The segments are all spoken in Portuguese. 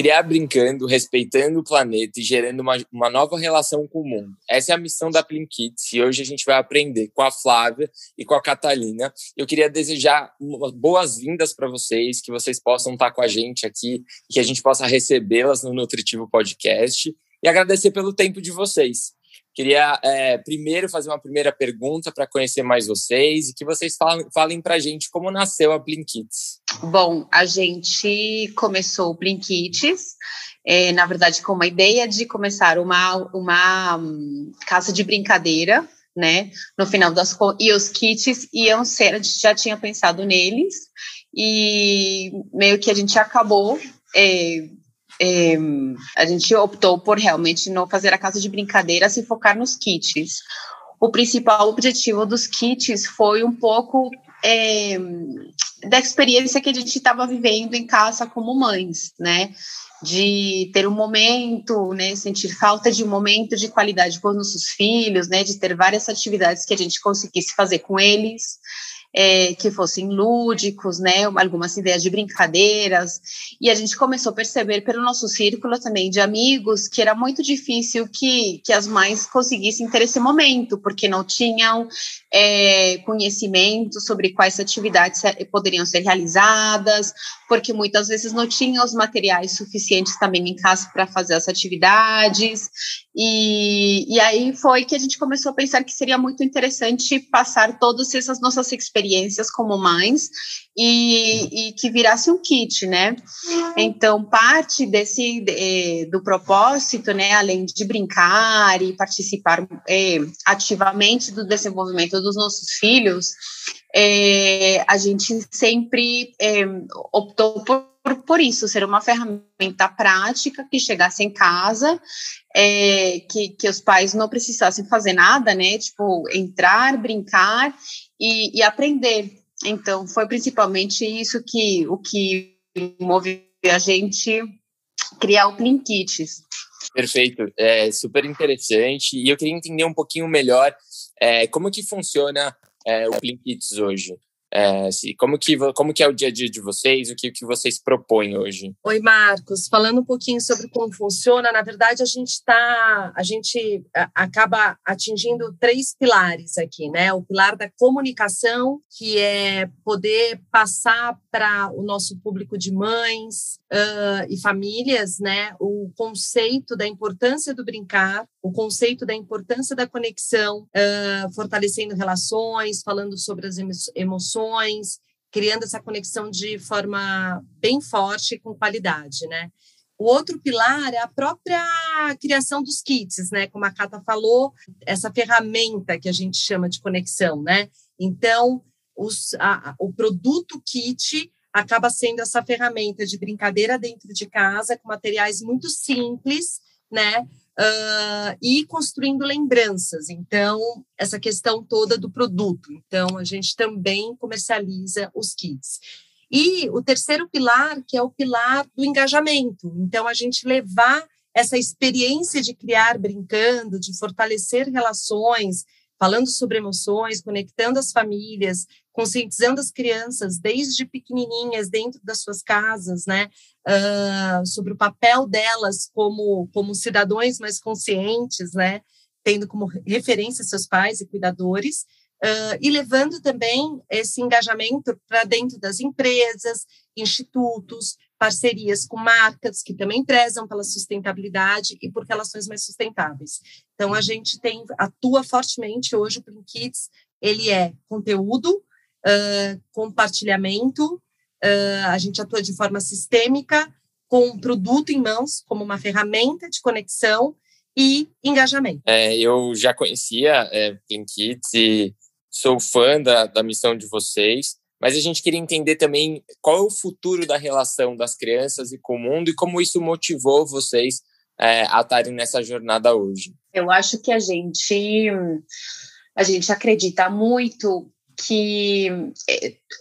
criar brincando, respeitando o planeta e gerando uma, uma nova relação com o mundo. Essa é a missão da Plin Kids e hoje a gente vai aprender com a Flávia e com a Catalina. Eu queria desejar boas-vindas para vocês, que vocês possam estar com a gente aqui, que a gente possa recebê-las no Nutritivo Podcast e agradecer pelo tempo de vocês. Queria é, primeiro fazer uma primeira pergunta para conhecer mais vocês e que vocês falem, falem para a gente como nasceu a Blinkits. Bom, a gente começou o Blinkits, é, na verdade, com uma ideia de começar uma, uma um, casa de brincadeira, né? No final das contas, e os kits iam ser, a gente já tinha pensado neles, e meio que a gente acabou é, é, a gente optou por realmente não fazer a casa de brincadeira, se focar nos kits. O principal objetivo dos kits foi um pouco é, da experiência que a gente estava vivendo em casa como mães, né? De ter um momento, né? Sentir falta de um momento de qualidade com os nossos filhos, né? De ter várias atividades que a gente conseguisse fazer com eles é, que fossem lúdicos, né, algumas ideias de brincadeiras, e a gente começou a perceber pelo nosso círculo também de amigos que era muito difícil que, que as mães conseguissem ter esse momento, porque não tinham é, conhecimento sobre quais atividades poderiam ser realizadas, porque muitas vezes não tinham os materiais suficientes também em casa para fazer as atividades, e, e aí foi que a gente começou a pensar que seria muito interessante passar todas essas nossas experiências como mães e, e que virasse um kit, né? Então, parte desse de, do propósito, né, além de brincar e participar é, ativamente do desenvolvimento dos nossos filhos, é, a gente sempre é, optou por por, isso, ser uma ferramenta prática que chegasse em casa, é, que, que os pais não precisassem fazer nada, né? Tipo, entrar, brincar e, e aprender. Então, foi principalmente isso que o que moveu a gente criar o Blinkits. Perfeito, é super interessante. E eu queria entender um pouquinho melhor é, como que funciona é, o Blinkits hoje. É, se, como, que, como que é o dia a dia de vocês? O que, que vocês propõem hoje? Oi, Marcos. Falando um pouquinho sobre como funciona, na verdade, a gente está, a gente acaba atingindo três pilares aqui, né? O pilar da comunicação, que é poder passar para o nosso público de mães uh, e famílias, né? O conceito da importância do brincar, o conceito da importância da conexão, uh, fortalecendo relações, falando sobre as emoções, criando essa conexão de forma bem forte com qualidade, né? O outro pilar é a própria criação dos kits, né? Como a Cata falou, essa ferramenta que a gente chama de conexão, né? Então, os, a, o produto kit acaba sendo essa ferramenta de brincadeira dentro de casa, com materiais muito simples, né? Uh, e construindo lembranças. Então, essa questão toda do produto. Então, a gente também comercializa os kits. E o terceiro pilar, que é o pilar do engajamento. Então, a gente levar essa experiência de criar brincando, de fortalecer relações, falando sobre emoções, conectando as famílias, conscientizando as crianças desde pequenininhas dentro das suas casas, né, uh, sobre o papel delas como como cidadãos mais conscientes, né, tendo como referência seus pais e cuidadores, uh, e levando também esse engajamento para dentro das empresas, institutos, parcerias com marcas que também prezam pela sustentabilidade e por relações mais sustentáveis. Então a gente tem atua fortemente hoje o Plin Kids, ele é conteúdo, uh, compartilhamento, uh, a gente atua de forma sistêmica com um produto em mãos como uma ferramenta de conexão e engajamento. É, eu já conhecia é, Plin Kids e sou fã da, da missão de vocês. Mas a gente queria entender também qual é o futuro da relação das crianças e com o mundo e como isso motivou vocês é, a estarem nessa jornada hoje. Eu acho que a gente a gente acredita muito que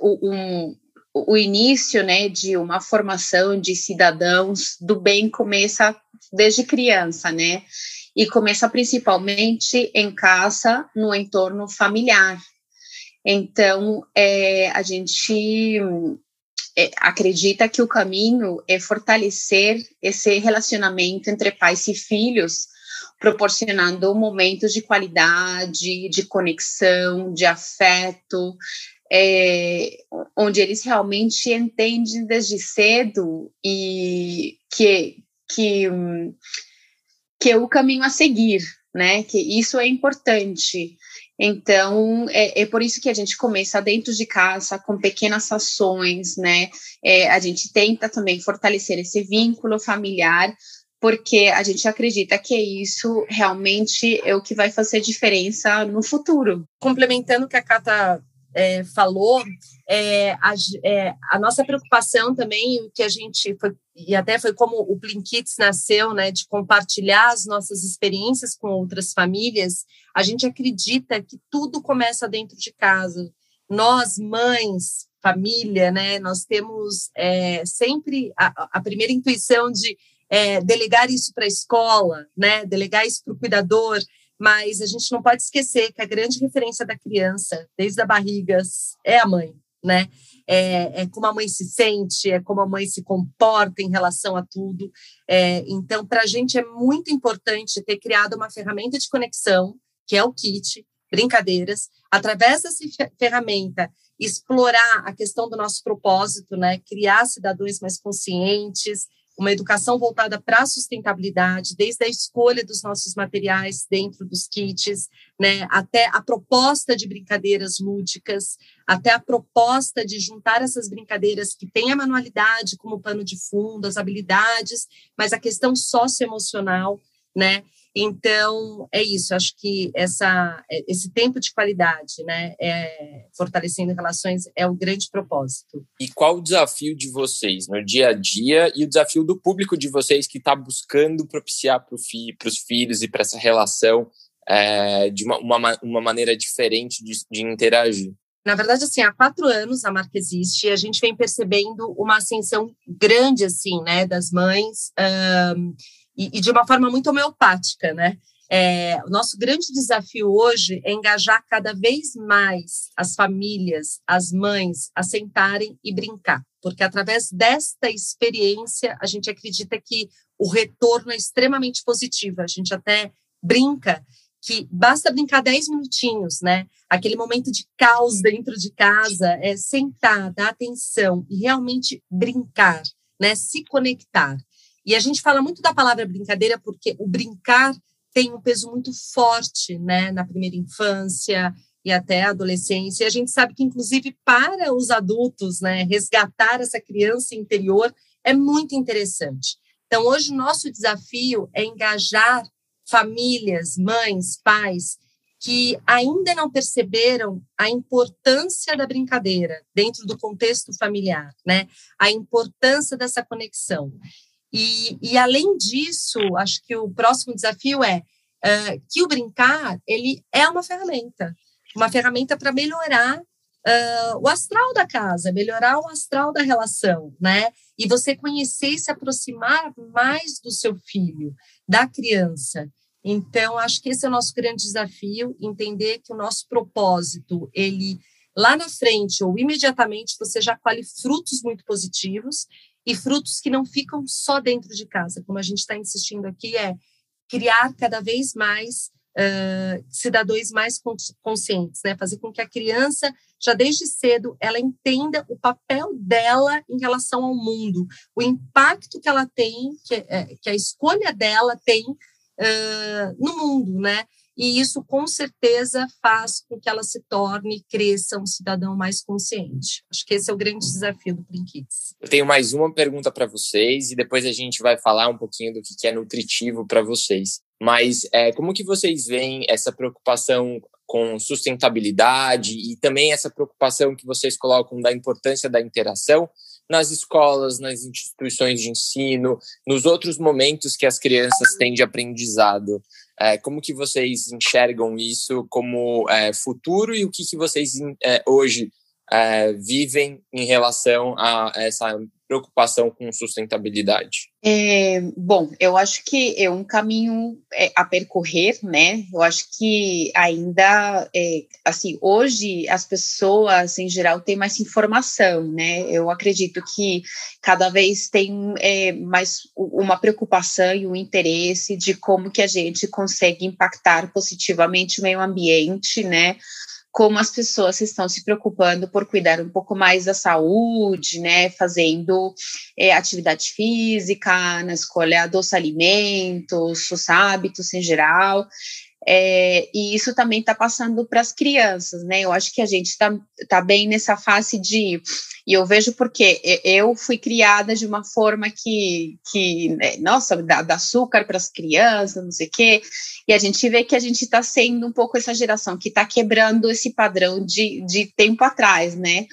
o, um, o início né, de uma formação de cidadãos do bem começa desde criança, né? E começa principalmente em casa, no entorno familiar. Então, é, a gente é, acredita que o caminho é fortalecer esse relacionamento entre pais e filhos, proporcionando momentos de qualidade, de conexão, de afeto, é, onde eles realmente entendem desde cedo e que, que, que é o caminho a seguir, né? Que isso é importante. Então, é, é, por isso que a gente começa dentro de casa, com pequenas ações, né? É, a gente tenta também fortalecer esse vínculo familiar, porque a gente acredita que isso realmente é o que vai fazer diferença no futuro. Complementando o que a Cata é, falou, é, a, é, a, nossa preocupação também, o que a gente foi, e até foi como o Blinkits nasceu, né, de compartilhar as nossas experiências com outras famílias, a gente acredita que tudo começa dentro de casa. Nós, mães, família, né, nós temos é, sempre a, a, primeira intuição de é, delegar isso para a escola, né, delegar isso para o cuidador, mas a gente não pode esquecer que a grande referência da criança, desde a barriga, é a mãe, né? É, é, como a mãe se sente, é como a mãe se comporta em relação a tudo. É, então, para a gente é muito importante ter criado uma ferramenta de conexão, que é o kit, brincadeiras, através dessa ferramenta, explorar a questão do nosso propósito, né? Criar cidadãos mais conscientes, uma educação voltada para a sustentabilidade, desde a escolha dos nossos materiais dentro dos kits, né, até a proposta de brincadeiras lúdicas, até a proposta de juntar essas brincadeiras que têm a manualidade como pano de fundo, as habilidades, mas a questão socioemocional, né? Então, é isso, acho que essa, esse tempo de qualidade, né, é, fortalecendo relações, é o grande propósito. E qual o desafio de vocês no dia a dia e o desafio do público de vocês que está buscando propiciar para fi, os filhos e para essa relação é, de uma, uma, uma, maneira diferente de, de interagir? Na verdade, assim, há quatro anos a marca existe e a gente vem percebendo uma ascensão grande, assim, né, das mães, um, e, e de uma forma muito homeopática, né? É, o nosso grande desafio hoje é engajar cada vez mais as famílias, as mães, a sentarem e brincar, porque através desta experiência a gente acredita que o retorno é extremamente positivo. A gente até brinca que basta brincar 10 minutinhos, né? Aquele momento de caos dentro de casa é sentar, dar atenção e realmente brincar, né? Se conectar. E a gente fala muito da palavra brincadeira porque o brincar tem um peso muito forte, né, na primeira infância e até a adolescência. E a gente sabe que, inclusive, para os adultos, né, resgatar essa criança interior é muito interessante. Então, hoje, nosso desafio é engajar famílias, mães, pais, que ainda não perceberam a importância da brincadeira dentro do contexto familiar, né? A importância dessa conexão. E, e além disso, acho que o próximo desafio é uh, que o brincar ele é uma ferramenta, uma ferramenta para melhorar uh, o astral da casa, melhorar o astral da relação, né? E você conhecer e se aproximar mais do seu filho, da criança. Então, acho que esse é o nosso grande desafio, entender que o nosso propósito, ele lá na frente ou imediatamente você já colhe frutos muito positivos e frutos que não ficam só dentro de casa, como a gente está insistindo aqui, é criar cada vez mais uh, cidadãos mais conscientes, né? Fazer com que a criança, já desde cedo, ela entenda o papel dela em relação ao mundo, o impacto que ela tem, que, é, que a escolha dela tem uh, no mundo, né? E isso com certeza faz com que ela se torne, cresça um cidadão mais consciente. Acho que esse é o grande desafio do Brinquitos. Eu tenho mais uma pergunta para vocês e depois a gente vai falar um pouquinho do que é nutritivo para vocês. Mas é, como que vocês veem essa preocupação com sustentabilidade e também essa preocupação que vocês colocam da importância da interação nas escolas, nas instituições de ensino, nos outros momentos que as crianças têm de aprendizado. É, como que vocês enxergam isso como é, futuro e o que, que vocês é, hoje vivem em relação a essa preocupação com sustentabilidade? É, bom, eu acho que é um caminho é, a percorrer, né? Eu acho que ainda, é, assim, hoje as pessoas em geral têm mais informação, né? Eu acredito que cada vez tem é, mais uma preocupação e um interesse de como que a gente consegue impactar positivamente o meio ambiente, né? Como as pessoas estão se preocupando por cuidar um pouco mais da saúde, né, fazendo é, atividade física, na escolha dos alimentos, os hábitos em geral. É, e isso também está passando para as crianças, né? Eu acho que a gente está tá bem nessa fase de. E eu vejo porque eu fui criada de uma forma que, que né, nossa, dá, dá açúcar para as crianças, não sei o quê. E a gente vê que a gente está sendo um pouco essa geração que está quebrando esse padrão de, de tempo atrás, né?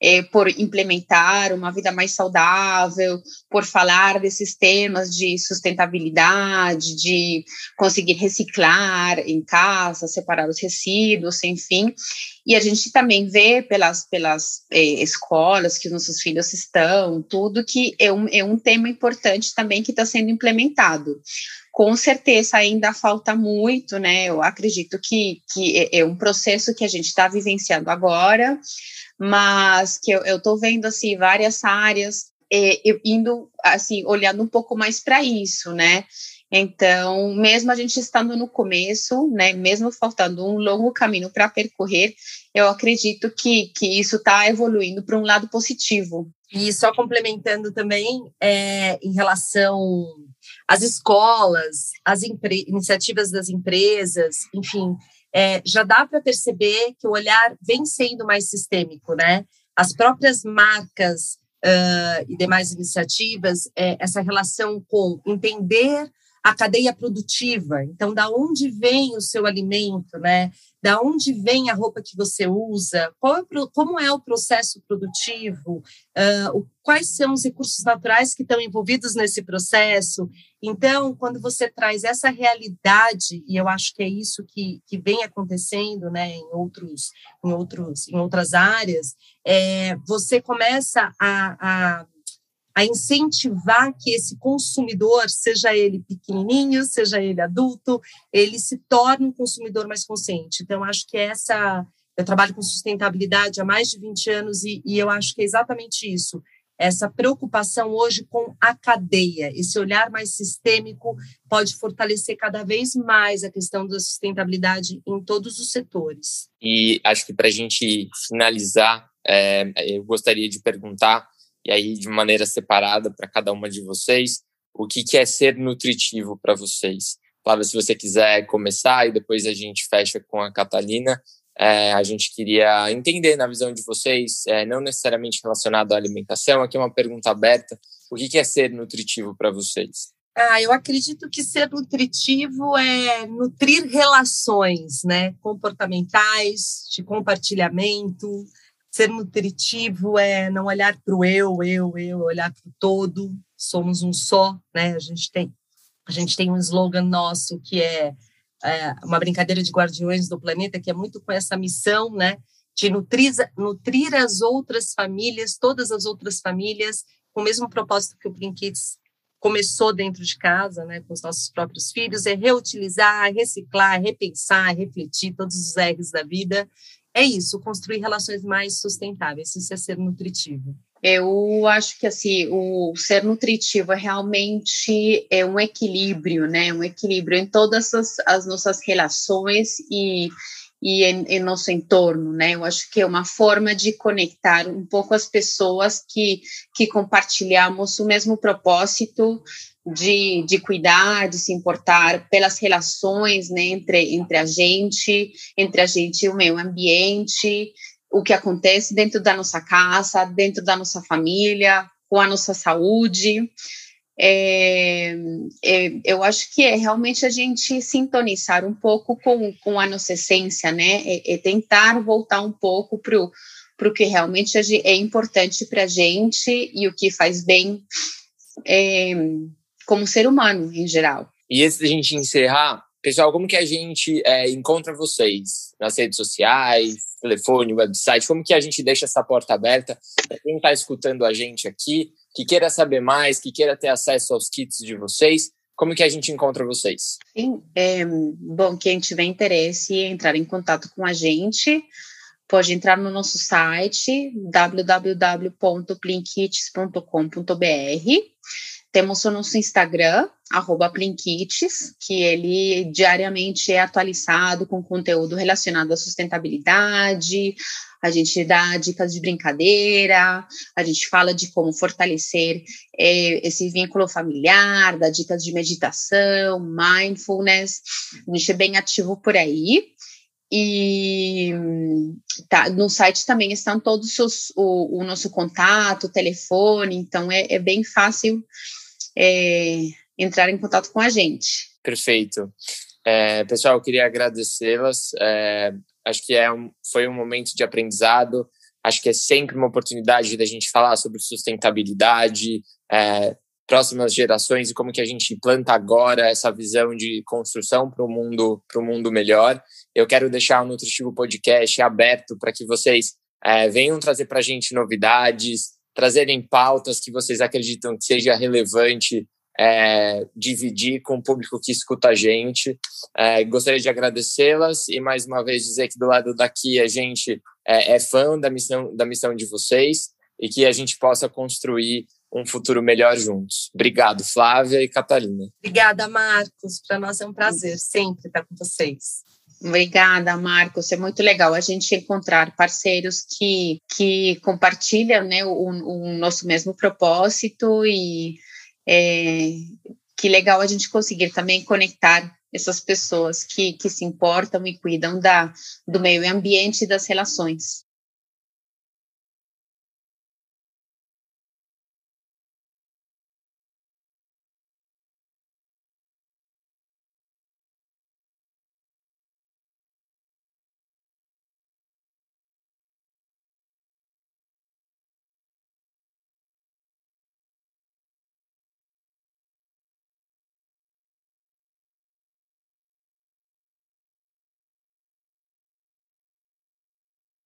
É, por implementar uma vida mais saudável, por falar desses temas de sustentabilidade, de conseguir reciclar em casa, separar os resíduos, enfim. E a gente também vê pelas, pelas é, escolas que os nossos filhos estão, tudo que é um, é um tema importante também que está sendo implementado com certeza ainda falta muito, né? Eu acredito que, que é, é um processo que a gente está vivenciando agora, mas que eu estou vendo assim várias áreas é, indo assim olhando um pouco mais para isso, né? Então, mesmo a gente estando no começo, né, mesmo faltando um longo caminho para percorrer, eu acredito que, que isso está evoluindo para um lado positivo. E só complementando também, é, em relação às escolas, às iniciativas das empresas, enfim, é, já dá para perceber que o olhar vem sendo mais sistêmico, né? As próprias marcas uh, e demais iniciativas, é, essa relação com entender a cadeia produtiva. Então, da onde vem o seu alimento, né? Da onde vem a roupa que você usa? É, como é o processo produtivo? Uh, quais são os recursos naturais que estão envolvidos nesse processo? Então, quando você traz essa realidade, e eu acho que é isso que, que vem acontecendo, né, em outros, em outros, em outras áreas, é, você começa a, a a incentivar que esse consumidor, seja ele pequenininho, seja ele adulto, ele se torne um consumidor mais consciente. Então, acho que essa. Eu trabalho com sustentabilidade há mais de 20 anos e, e eu acho que é exatamente isso. Essa preocupação hoje com a cadeia, esse olhar mais sistêmico pode fortalecer cada vez mais a questão da sustentabilidade em todos os setores. E acho que para a gente finalizar, é, eu gostaria de perguntar e aí de maneira separada para cada uma de vocês, o que, que é ser nutritivo para vocês. Flávia, se você quiser começar e depois a gente fecha com a Catalina, é, a gente queria entender na visão de vocês, é, não necessariamente relacionado à alimentação, aqui é uma pergunta aberta, o que, que é ser nutritivo para vocês? Ah, eu acredito que ser nutritivo é nutrir relações, né, comportamentais, de compartilhamento, Ser nutritivo é não olhar para o eu, eu, eu, olhar para o todo. Somos um só, né? A gente tem, a gente tem um slogan nosso que é, é uma brincadeira de guardiões do planeta, que é muito com essa missão, né? De nutrir, nutrir as outras famílias, todas as outras famílias, com o mesmo propósito que o Brinquedos começou dentro de casa, né, com os nossos próprios filhos, é reutilizar, reciclar, repensar, refletir todos os erros da vida é isso, construir relações mais sustentáveis, isso é ser nutritivo. Eu acho que assim, o ser nutritivo é realmente é um equilíbrio, né? Um equilíbrio em todas as, as nossas relações e, e em, em, nosso entorno, né? Eu acho que é uma forma de conectar um pouco as pessoas que, que compartilhamos o mesmo propósito de, de cuidar, de se importar pelas relações né, entre, entre a gente, entre a gente e o meio ambiente, o que acontece dentro da nossa casa, dentro da nossa família, com a nossa saúde. É, é, eu acho que é realmente a gente sintonizar um pouco com, com a nossa essência, né? É, é tentar voltar um pouco para o que realmente é importante para a gente e o que faz bem é, como ser humano em geral. E antes da gente encerrar, pessoal, como que a gente é, encontra vocês nas redes sociais, telefone, website? Como que a gente deixa essa porta aberta para quem está escutando a gente aqui? Que queira saber mais, que queira ter acesso aos kits de vocês, como que a gente encontra vocês? Sim, é, bom, quem tiver interesse em entrar em contato com a gente, pode entrar no nosso site www.plinkits.com.br. Temos o nosso Instagram, Plinkits, que ele diariamente é atualizado com conteúdo relacionado à sustentabilidade, a gente dá dicas de brincadeira, a gente fala de como fortalecer é, esse vínculo familiar, dá dicas de meditação, mindfulness, a gente é bem ativo por aí. E tá, no site também estão todos os, o, o nosso contato, o telefone, então é, é bem fácil é, entrar em contato com a gente. Perfeito. É, pessoal, eu queria agradecê-las. É, Acho que é um, foi um momento de aprendizado. Acho que é sempre uma oportunidade da gente falar sobre sustentabilidade, é, próximas gerações e como que a gente implanta agora essa visão de construção para o mundo, para o mundo melhor. Eu quero deixar o Nutritivo Podcast aberto para que vocês é, venham trazer para a gente novidades, trazerem pautas que vocês acreditam que seja relevante é, dividir com o público que escuta a gente. É, gostaria de agradecê-las e mais uma vez dizer que do lado daqui a gente é, é, fã da missão, da missão de vocês e que a gente possa construir um futuro melhor juntos. Obrigado, Flávia e Catalina. Obrigada, Marcos. Para nós é um prazer sempre estar com vocês. Obrigada, Marcos. É muito legal a gente encontrar parceiros que, que compartilham né, o, o nosso mesmo propósito e é, que legal a gente conseguir também conectar essas pessoas que, que se importam e cuidam da, do meio ambiente e das relações.